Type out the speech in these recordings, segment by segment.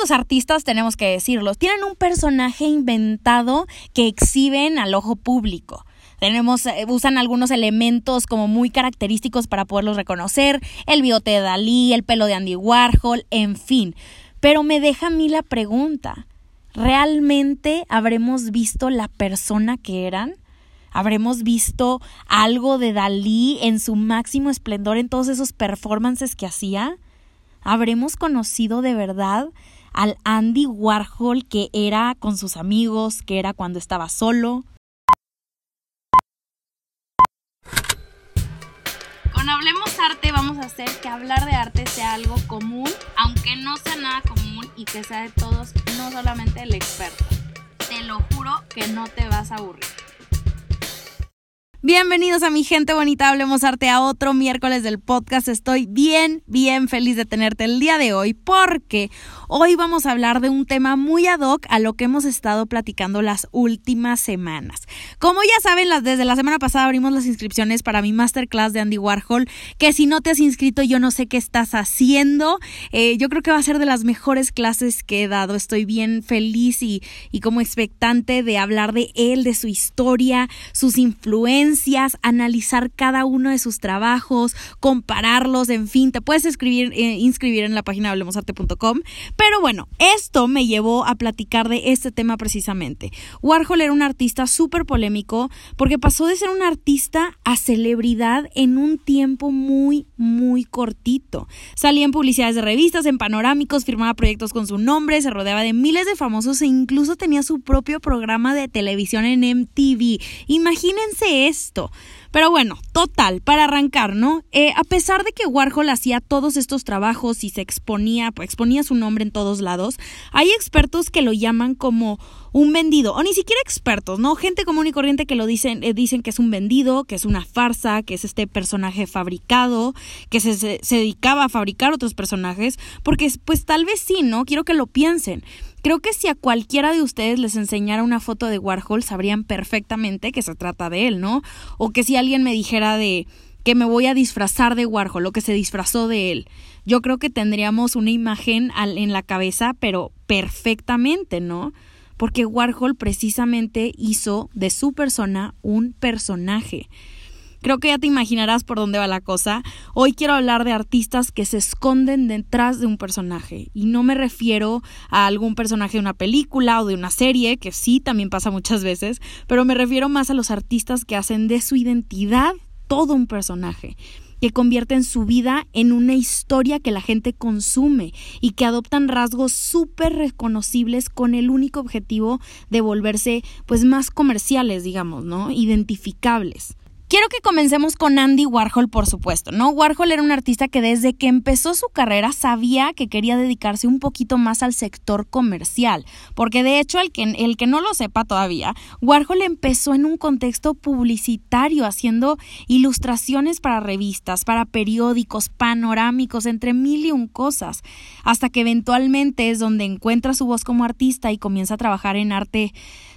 los artistas, tenemos que decirlo, tienen un personaje inventado que exhiben al ojo público. Tenemos, eh, usan algunos elementos como muy característicos para poderlos reconocer, el bigote de Dalí, el pelo de Andy Warhol, en fin. Pero me deja a mí la pregunta, ¿realmente habremos visto la persona que eran? ¿Habremos visto algo de Dalí en su máximo esplendor en todos esos performances que hacía? ¿Habremos conocido de verdad al Andy Warhol que era con sus amigos, que era cuando estaba solo? Con Hablemos Arte vamos a hacer que hablar de arte sea algo común, aunque no sea nada común y que sea de todos, no solamente el experto. Te lo juro que no te vas a aburrir. Bienvenidos a mi gente bonita, hablemos arte a otro miércoles del podcast. Estoy bien, bien feliz de tenerte el día de hoy porque hoy vamos a hablar de un tema muy ad hoc a lo que hemos estado platicando las últimas semanas. Como ya saben, desde la semana pasada abrimos las inscripciones para mi masterclass de Andy Warhol, que si no te has inscrito yo no sé qué estás haciendo. Eh, yo creo que va a ser de las mejores clases que he dado. Estoy bien feliz y, y como expectante de hablar de él, de su historia, sus influencias analizar cada uno de sus trabajos, compararlos, en fin, te puedes escribir, eh, inscribir en la página hablemosarte.com. Pero bueno, esto me llevó a platicar de este tema precisamente. Warhol era un artista súper polémico porque pasó de ser un artista a celebridad en un tiempo muy, muy cortito. Salía en publicidades de revistas, en panorámicos, firmaba proyectos con su nombre, se rodeaba de miles de famosos e incluso tenía su propio programa de televisión en MTV. Imagínense eso Pero bueno, total, para arrancar, ¿no? Eh, a pesar de que Warhol hacía todos estos trabajos y se exponía, pues, exponía su nombre en todos lados, hay expertos que lo llaman como un vendido, o ni siquiera expertos, ¿no? Gente común y corriente que lo dicen, eh, dicen que es un vendido, que es una farsa, que es este personaje fabricado, que se, se dedicaba a fabricar otros personajes, porque pues tal vez sí, ¿no? Quiero que lo piensen. Creo que si a cualquiera de ustedes les enseñara una foto de Warhol, sabrían perfectamente que se trata de él, ¿no? O que si alguien me dijera de que me voy a disfrazar de Warhol o que se disfrazó de él, yo creo que tendríamos una imagen en la cabeza, pero perfectamente, ¿no? Porque Warhol precisamente hizo de su persona un personaje. Creo que ya te imaginarás por dónde va la cosa. Hoy quiero hablar de artistas que se esconden detrás de un personaje. Y no me refiero a algún personaje de una película o de una serie, que sí también pasa muchas veces, pero me refiero más a los artistas que hacen de su identidad todo un personaje que convierten su vida en una historia que la gente consume y que adoptan rasgos súper reconocibles con el único objetivo de volverse pues más comerciales, digamos, ¿no? Identificables. Quiero que comencemos con Andy Warhol, por supuesto, ¿no? Warhol era un artista que desde que empezó su carrera sabía que quería dedicarse un poquito más al sector comercial, porque de hecho el que, el que no lo sepa todavía, Warhol empezó en un contexto publicitario, haciendo ilustraciones para revistas, para periódicos, panorámicos, entre mil y un cosas, hasta que eventualmente es donde encuentra su voz como artista y comienza a trabajar en arte,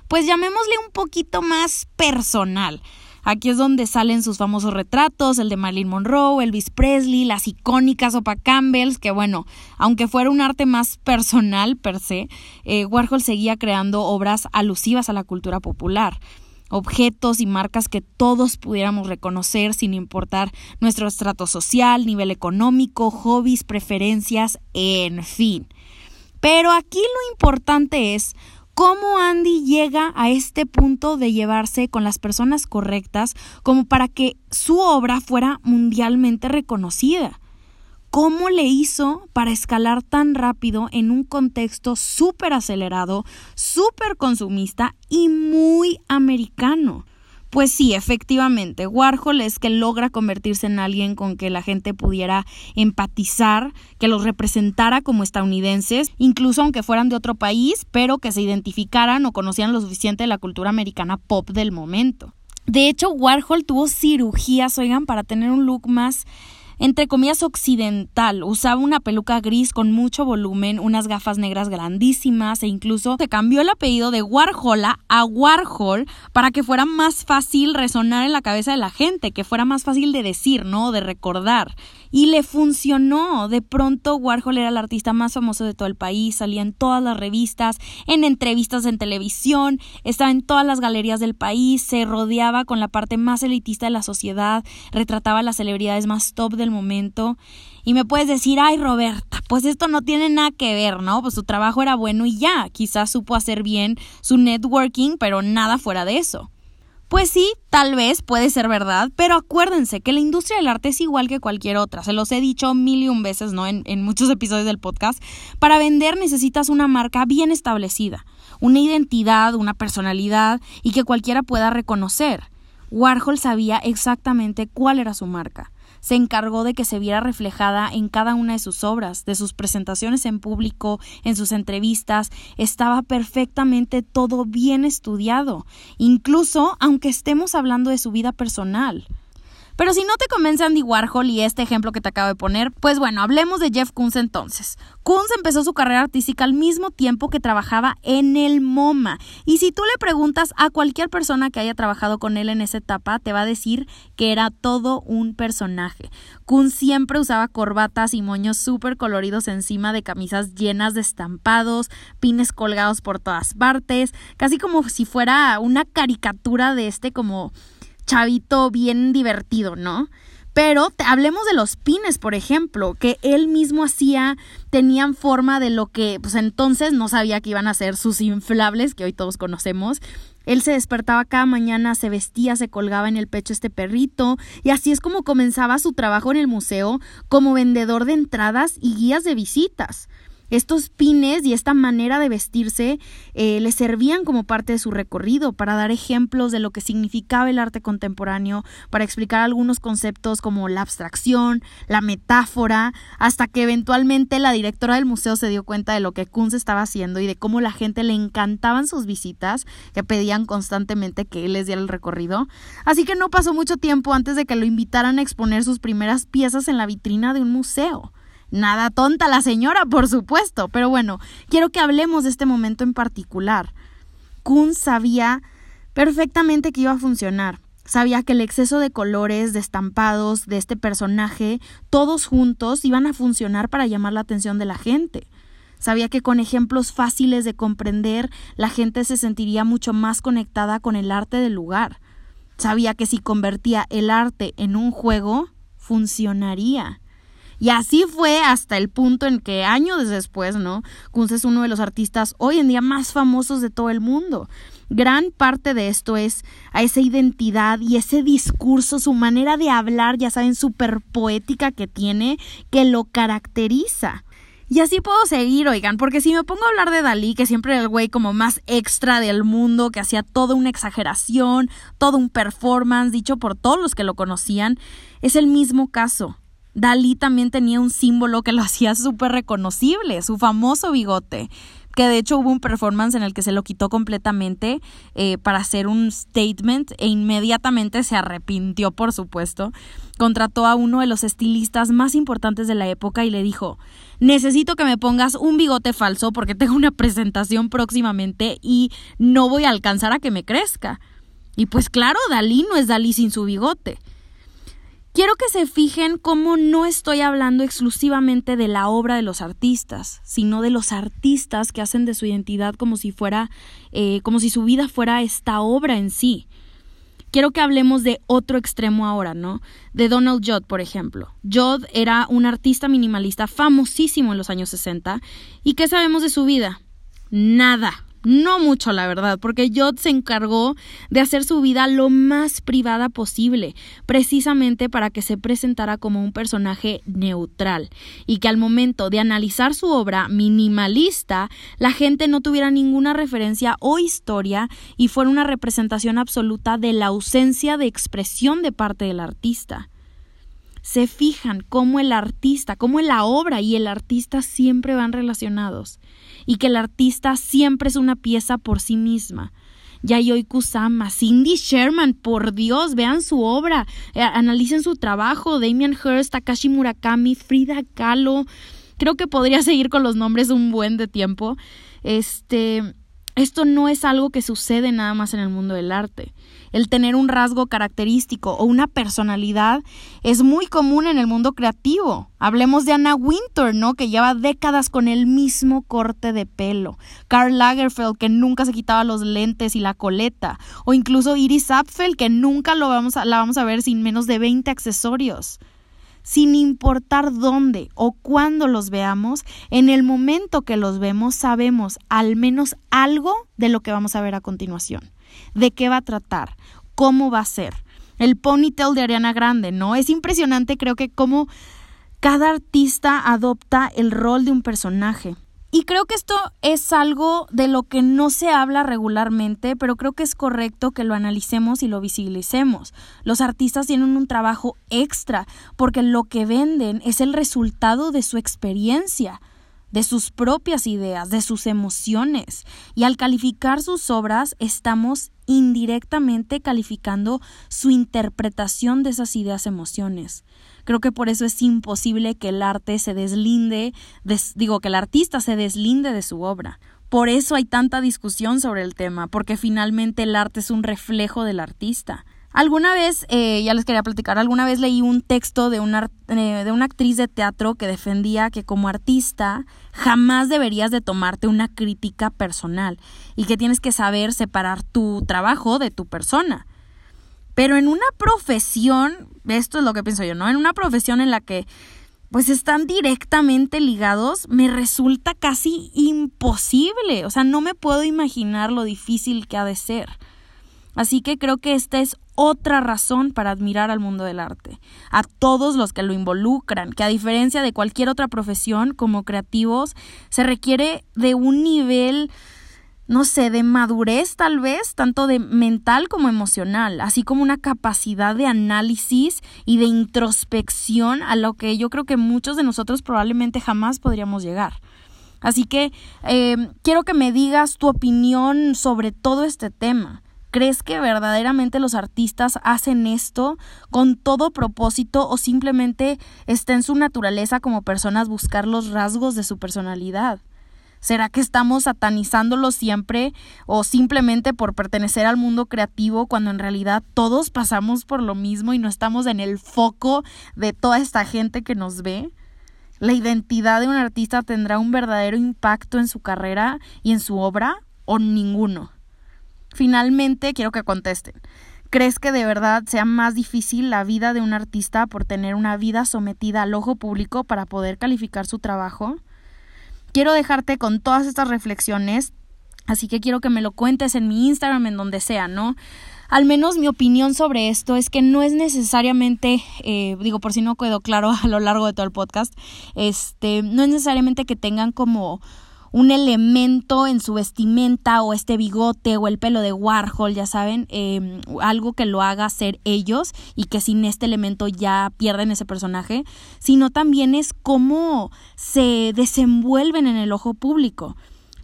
pues llamémosle un poquito más personal. Aquí es donde salen sus famosos retratos, el de Marilyn Monroe, Elvis Presley, las icónicas Opa Campbells, que bueno, aunque fuera un arte más personal per se, eh, Warhol seguía creando obras alusivas a la cultura popular objetos y marcas que todos pudiéramos reconocer sin importar nuestro estrato social, nivel económico, hobbies, preferencias, en fin. Pero aquí lo importante es cómo Andy llega a este punto de llevarse con las personas correctas como para que su obra fuera mundialmente reconocida. ¿Cómo le hizo para escalar tan rápido en un contexto súper acelerado, súper consumista y muy americano? Pues sí, efectivamente, Warhol es que logra convertirse en alguien con que la gente pudiera empatizar, que los representara como estadounidenses, incluso aunque fueran de otro país, pero que se identificaran o conocían lo suficiente de la cultura americana pop del momento. De hecho, Warhol tuvo cirugías, oigan, para tener un look más entre comillas, occidental. Usaba una peluca gris con mucho volumen, unas gafas negras grandísimas e incluso se cambió el apellido de Warhola a Warhol para que fuera más fácil resonar en la cabeza de la gente, que fuera más fácil de decir, ¿no? De recordar. Y le funcionó. De pronto Warhol era el artista más famoso de todo el país, salía en todas las revistas, en entrevistas en televisión, estaba en todas las galerías del país, se rodeaba con la parte más elitista de la sociedad, retrataba las celebridades más top del momento. Y me puedes decir, ay Roberta, pues esto no tiene nada que ver, ¿no? Pues su trabajo era bueno y ya, quizás supo hacer bien su networking, pero nada fuera de eso. Pues sí, tal vez puede ser verdad, pero acuérdense que la industria del arte es igual que cualquier otra. Se los he dicho mil y un veces, ¿no? En, en muchos episodios del podcast. Para vender necesitas una marca bien establecida, una identidad, una personalidad y que cualquiera pueda reconocer. Warhol sabía exactamente cuál era su marca se encargó de que se viera reflejada en cada una de sus obras, de sus presentaciones en público, en sus entrevistas, estaba perfectamente todo bien estudiado, incluso aunque estemos hablando de su vida personal. Pero si no te convence Andy Warhol y este ejemplo que te acabo de poner, pues bueno, hablemos de Jeff Koons entonces. Koons empezó su carrera artística al mismo tiempo que trabajaba en el MoMA. Y si tú le preguntas a cualquier persona que haya trabajado con él en esa etapa, te va a decir que era todo un personaje. Koons siempre usaba corbatas y moños súper coloridos encima de camisas llenas de estampados, pines colgados por todas partes, casi como si fuera una caricatura de este como chavito bien divertido, ¿no? Pero hablemos de los pines, por ejemplo, que él mismo hacía, tenían forma de lo que, pues entonces no sabía que iban a ser sus inflables, que hoy todos conocemos. Él se despertaba cada mañana, se vestía, se colgaba en el pecho este perrito, y así es como comenzaba su trabajo en el museo como vendedor de entradas y guías de visitas. Estos pines y esta manera de vestirse eh, le servían como parte de su recorrido para dar ejemplos de lo que significaba el arte contemporáneo, para explicar algunos conceptos como la abstracción, la metáfora, hasta que eventualmente la directora del museo se dio cuenta de lo que Kunz estaba haciendo y de cómo la gente le encantaban sus visitas, que pedían constantemente que él les diera el recorrido. Así que no pasó mucho tiempo antes de que lo invitaran a exponer sus primeras piezas en la vitrina de un museo. Nada tonta la señora, por supuesto, pero bueno, quiero que hablemos de este momento en particular. Kun sabía perfectamente que iba a funcionar. Sabía que el exceso de colores, de estampados, de este personaje, todos juntos iban a funcionar para llamar la atención de la gente. Sabía que con ejemplos fáciles de comprender, la gente se sentiría mucho más conectada con el arte del lugar. Sabía que si convertía el arte en un juego, funcionaría. Y así fue hasta el punto en que años después, ¿no? Kunz es uno de los artistas hoy en día más famosos de todo el mundo. Gran parte de esto es a esa identidad y ese discurso, su manera de hablar, ya saben, súper poética que tiene, que lo caracteriza. Y así puedo seguir, oigan, porque si me pongo a hablar de Dalí, que siempre era el güey como más extra del mundo, que hacía toda una exageración, todo un performance, dicho por todos los que lo conocían, es el mismo caso. Dalí también tenía un símbolo que lo hacía súper reconocible, su famoso bigote que de hecho hubo un performance en el que se lo quitó completamente eh, para hacer un statement e inmediatamente se arrepintió, por supuesto. Contrató a uno de los estilistas más importantes de la época y le dijo, necesito que me pongas un bigote falso porque tengo una presentación próximamente y no voy a alcanzar a que me crezca. Y pues claro, Dalí no es Dalí sin su bigote. Quiero que se fijen cómo no estoy hablando exclusivamente de la obra de los artistas, sino de los artistas que hacen de su identidad como si fuera, eh, como si su vida fuera esta obra en sí. Quiero que hablemos de otro extremo ahora, ¿no? De Donald Judd, por ejemplo. Judd era un artista minimalista famosísimo en los años 60. ¿Y qué sabemos de su vida? Nada, no mucho, la verdad, porque Jod se encargó de hacer su vida lo más privada posible, precisamente para que se presentara como un personaje neutral y que al momento de analizar su obra minimalista, la gente no tuviera ninguna referencia o historia y fuera una representación absoluta de la ausencia de expresión de parte del artista se fijan cómo el artista, cómo la obra y el artista siempre van relacionados y que el artista siempre es una pieza por sí misma. Yayoi Kusama, Cindy Sherman, por Dios, vean su obra, eh, analicen su trabajo, Damien Hirst, Takashi Murakami, Frida Kahlo. Creo que podría seguir con los nombres un buen de tiempo. Este, esto no es algo que sucede nada más en el mundo del arte. El tener un rasgo característico o una personalidad es muy común en el mundo creativo. Hablemos de Anna Wintour, ¿no? Que lleva décadas con el mismo corte de pelo. Karl Lagerfeld, que nunca se quitaba los lentes y la coleta. O incluso Iris Apfel, que nunca lo vamos a, la vamos a ver sin menos de 20 accesorios sin importar dónde o cuándo los veamos, en el momento que los vemos sabemos al menos algo de lo que vamos a ver a continuación de qué va a tratar, cómo va a ser. El ponytail de Ariana Grande, ¿no? Es impresionante, creo que cómo cada artista adopta el rol de un personaje. Y creo que esto es algo de lo que no se habla regularmente, pero creo que es correcto que lo analicemos y lo visibilicemos. Los artistas tienen un trabajo extra porque lo que venden es el resultado de su experiencia de sus propias ideas, de sus emociones. Y al calificar sus obras estamos indirectamente calificando su interpretación de esas ideas emociones. Creo que por eso es imposible que el arte se deslinde, digo, que el artista se deslinde de su obra. Por eso hay tanta discusión sobre el tema, porque finalmente el arte es un reflejo del artista. Alguna vez, eh, ya les quería platicar, alguna vez leí un texto de una, eh, de una actriz de teatro que defendía que como artista jamás deberías de tomarte una crítica personal y que tienes que saber separar tu trabajo de tu persona. Pero en una profesión, esto es lo que pienso yo, ¿no? En una profesión en la que pues están directamente ligados, me resulta casi imposible. O sea, no me puedo imaginar lo difícil que ha de ser. Así que creo que esta es otra razón para admirar al mundo del arte, a todos los que lo involucran, que a diferencia de cualquier otra profesión como creativos, se requiere de un nivel no sé, de madurez tal vez, tanto de mental como emocional, así como una capacidad de análisis y de introspección a lo que yo creo que muchos de nosotros probablemente jamás podríamos llegar. Así que eh, quiero que me digas tu opinión sobre todo este tema. ¿Crees que verdaderamente los artistas hacen esto con todo propósito o simplemente está en su naturaleza como personas buscar los rasgos de su personalidad? ¿Será que estamos satanizándolo siempre o simplemente por pertenecer al mundo creativo cuando en realidad todos pasamos por lo mismo y no estamos en el foco de toda esta gente que nos ve? ¿La identidad de un artista tendrá un verdadero impacto en su carrera y en su obra o ninguno? Finalmente, quiero que contesten. ¿Crees que de verdad sea más difícil la vida de un artista por tener una vida sometida al ojo público para poder calificar su trabajo? Quiero dejarte con todas estas reflexiones, así que quiero que me lo cuentes en mi Instagram, en donde sea, ¿no? Al menos mi opinión sobre esto es que no es necesariamente, eh, digo por si no quedó claro a lo largo de todo el podcast, este, no es necesariamente que tengan como un elemento en su vestimenta o este bigote o el pelo de Warhol, ya saben, em, algo que lo haga ser ellos y que sin este elemento ya pierden ese personaje, sino también es cómo se desenvuelven en el ojo público.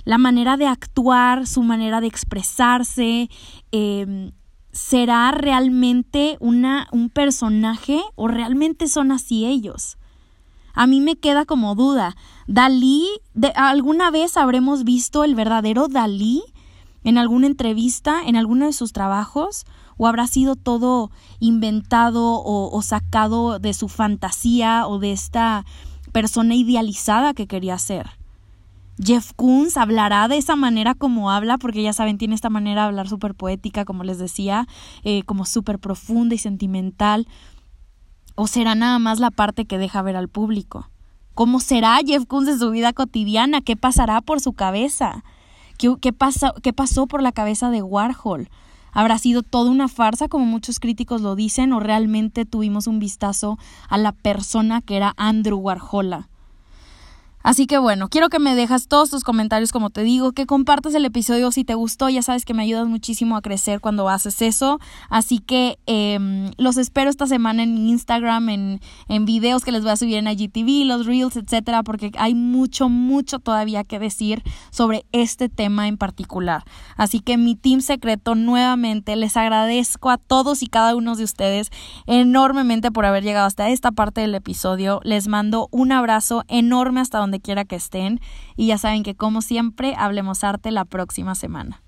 La manera de actuar, su manera de expresarse, em, ¿será realmente una, un personaje o realmente son así ellos? A mí me queda como duda. Dalí, de, ¿alguna vez habremos visto el verdadero Dalí en alguna entrevista, en alguno de sus trabajos? ¿O habrá sido todo inventado o, sacado de su fantasía o de esta persona idealizada que quería ser? Jeff Koons hablará de esa manera como habla, porque ya saben, tiene esta manera de hablar súper poética, como les decía, eh, como súper profunda y sentimental. ¿O será nada más la parte que deja ver al público? ¿Cómo será Jeff Koons en su vida cotidiana? ¿Qué pasará por su cabeza? ¿Qué, qué, ¿Qué pasó por la cabeza de Warhol? ¿Habrá sido toda una farsa, como muchos críticos lo dicen, o realmente tuvimos un vistazo a la persona que era Andrew Warhol? Así que bueno, quiero que me dejas todos tus comentarios como te digo, que compartas el episodio si te gustó, ya sabes que me ayudas muchísimo a crecer cuando haces eso. Así que em, los espero esta semana en Instagram, en, en videos que les voy a subir en IGTV, los reels, etcétera, porque hay mucho, mucho todavía que decir sobre este tema en particular. Así que mi team secreto nuevamente les agradezco a todos y cada uno de ustedes enormemente por haber llegado hasta esta parte del episodio. Les mando un abrazo enorme hasta donde quiera que estén y ya saben que como siempre hablemos arte la próxima semana.